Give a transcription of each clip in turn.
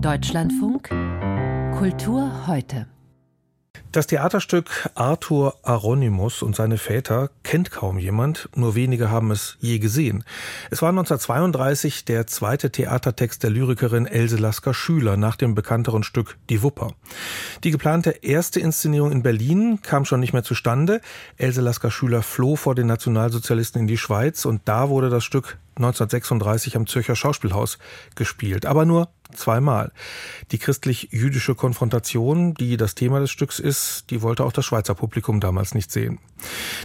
Deutschlandfunk Kultur heute. Das Theaterstück Arthur Aronimus und seine Väter kennt kaum jemand, nur wenige haben es je gesehen. Es war 1932 der zweite Theatertext der Lyrikerin Else Lasker Schüler nach dem bekannteren Stück Die Wupper. Die geplante erste Inszenierung in Berlin kam schon nicht mehr zustande. Else Lasker Schüler floh vor den Nationalsozialisten in die Schweiz und da wurde das Stück 1936 am Zürcher Schauspielhaus gespielt, aber nur zweimal. Die christlich-jüdische Konfrontation, die das Thema des Stücks ist, die wollte auch das Schweizer Publikum damals nicht sehen.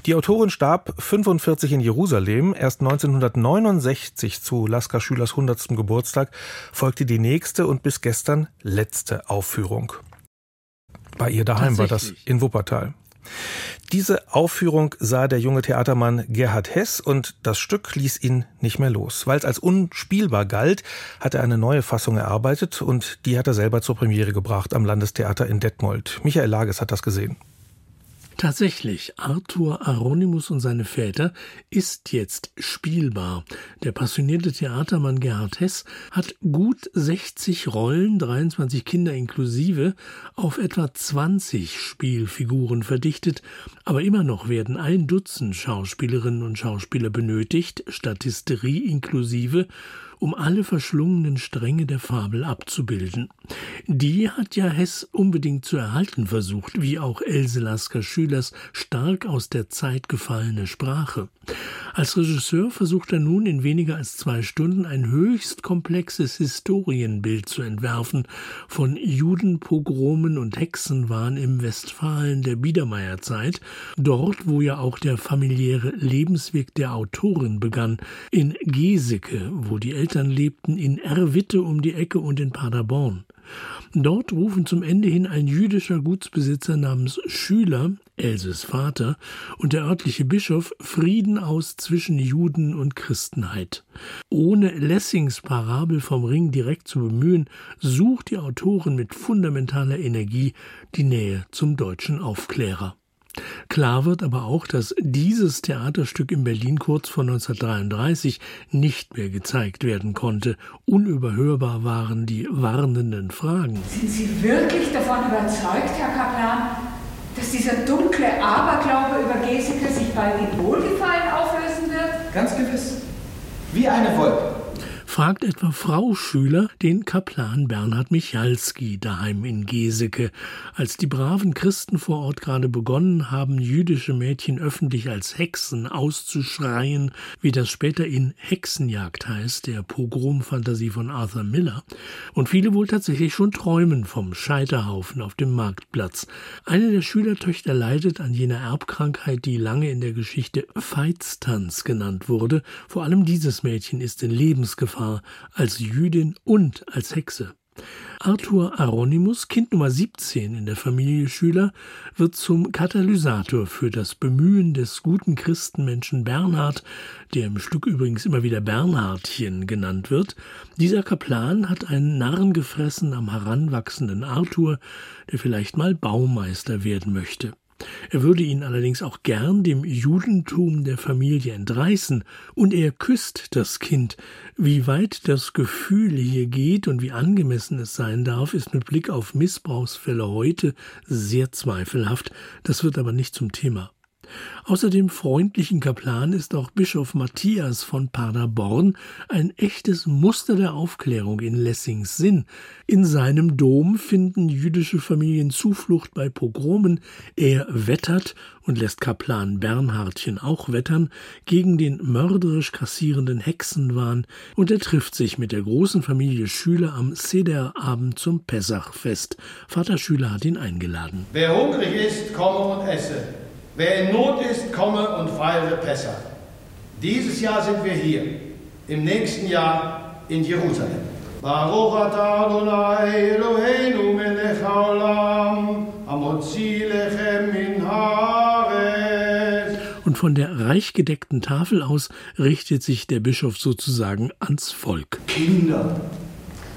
Die Autorin starb 45 in Jerusalem. Erst 1969 zu Lasker Schülers 100. Geburtstag folgte die nächste und bis gestern letzte Aufführung. Bei ihr daheim war das in Wuppertal. Diese Aufführung sah der junge Theatermann Gerhard Hess und das Stück ließ ihn nicht mehr los. Weil es als unspielbar galt, hat er eine neue Fassung erarbeitet und die hat er selber zur Premiere gebracht am Landestheater in Detmold. Michael Lages hat das gesehen. Tatsächlich, Arthur Aronimus und seine Väter ist jetzt spielbar. Der passionierte Theatermann Gerhard Hess hat gut 60 Rollen, 23 Kinder inklusive, auf etwa 20 Spielfiguren verdichtet, aber immer noch werden ein Dutzend Schauspielerinnen und Schauspieler benötigt, Statisterie inklusive, um alle verschlungenen Stränge der Fabel abzubilden. Die hat ja Hess unbedingt zu erhalten versucht, wie auch Else Lasker Schülers stark aus der Zeit gefallene Sprache. Als Regisseur versucht er nun in weniger als zwei Stunden ein höchst komplexes Historienbild zu entwerfen von Judenpogromen und Hexenwahn im Westfalen der Biedermeierzeit, dort wo ja auch der familiäre Lebensweg der Autorin begann, in Geseke, wo die Eltern lebten, in Erwitte um die Ecke und in Paderborn. Dort rufen zum Ende hin ein jüdischer Gutsbesitzer namens Schüler, Elses Vater, und der örtliche Bischof Frieden aus zwischen Juden und Christenheit. Ohne Lessings Parabel vom Ring direkt zu bemühen, sucht die Autorin mit fundamentaler Energie die Nähe zum deutschen Aufklärer. Klar wird aber auch, dass dieses Theaterstück in Berlin kurz vor 1933 nicht mehr gezeigt werden konnte. Unüberhörbar waren die warnenden Fragen. Sind Sie wirklich davon überzeugt, Herr Kaplan, dass dieser dunkle Aberglaube über Geseke sich bald in Wohlgefallen auflösen wird? Ganz gewiss. Wie eine Wolke fragt etwa Frau Schüler den Kaplan Bernhard Michalski daheim in Geseke. Als die braven Christen vor Ort gerade begonnen haben, jüdische Mädchen öffentlich als Hexen auszuschreien, wie das später in Hexenjagd heißt, der Pogromfantasie von Arthur Miller, und viele wohl tatsächlich schon träumen vom Scheiterhaufen auf dem Marktplatz. Eine der Schülertöchter leidet an jener Erbkrankheit, die lange in der Geschichte Feiztanz genannt wurde. Vor allem dieses Mädchen ist in Lebensgefahr Gefahr als Jüdin und als Hexe. Arthur Aronimus, Kind Nummer 17 in der Familie Schüler, wird zum Katalysator für das Bemühen des guten Christenmenschen Bernhard, der im Stück übrigens immer wieder Bernhardchen genannt wird. Dieser Kaplan hat einen Narren gefressen am heranwachsenden Arthur, der vielleicht mal Baumeister werden möchte. Er würde ihn allerdings auch gern dem Judentum der Familie entreißen, und er küsst das Kind. Wie weit das Gefühl hier geht und wie angemessen es sein darf, ist mit Blick auf Missbrauchsfälle heute sehr zweifelhaft, das wird aber nicht zum Thema. Außer dem freundlichen Kaplan ist auch Bischof Matthias von Paderborn ein echtes Muster der Aufklärung in Lessings Sinn. In seinem Dom finden jüdische Familien Zuflucht bei Pogromen. Er wettert und lässt Kaplan Bernhardchen auch wettern gegen den mörderisch kassierenden Hexenwahn und er trifft sich mit der großen Familie Schüler am Sederabend zum Pessachfest. Vater Schüler hat ihn eingeladen. Wer hungrig ist, komme und esse. Wer in Not ist, komme und feiere Pessach. Dieses Jahr sind wir hier, im nächsten Jahr in Jerusalem. Baruch atah Adonai Eloheinu melech haolam, hamotzi lechem min haaretz. Und von der reich gedeckten Tafel aus richtet sich der Bischof sozusagen ans Volk. Kinder,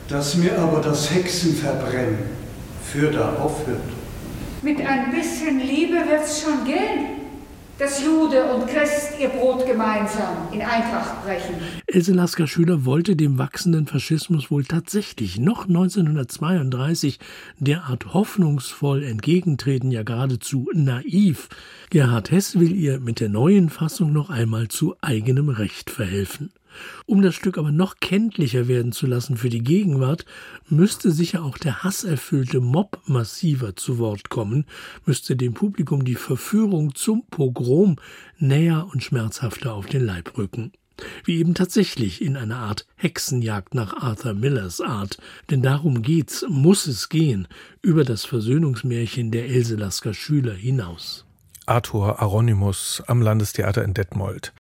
dass mir aber das Hexenverbrennen für da aufhört. Mit ein bisschen Liebe wird's schon gehen. dass Jude und Christ ihr Brot gemeinsam in Eintracht brechen. Else Lasker Schüler wollte dem wachsenden Faschismus wohl tatsächlich noch 1932 derart hoffnungsvoll entgegentreten, ja geradezu naiv. Gerhard Hess will ihr mit der neuen Fassung noch einmal zu eigenem Recht verhelfen. Um das Stück aber noch kenntlicher werden zu lassen für die Gegenwart, müsste sicher auch der hasserfüllte Mob massiver zu Wort kommen, müsste dem Publikum die Verführung zum Pogrom näher und schmerzhafter auf den Leib rücken. Wie eben tatsächlich in einer Art Hexenjagd nach Arthur Millers Art. Denn darum geht's, muss es gehen, über das Versöhnungsmärchen der Elselasker Schüler hinaus. Arthur Aronimus am Landestheater in Detmold.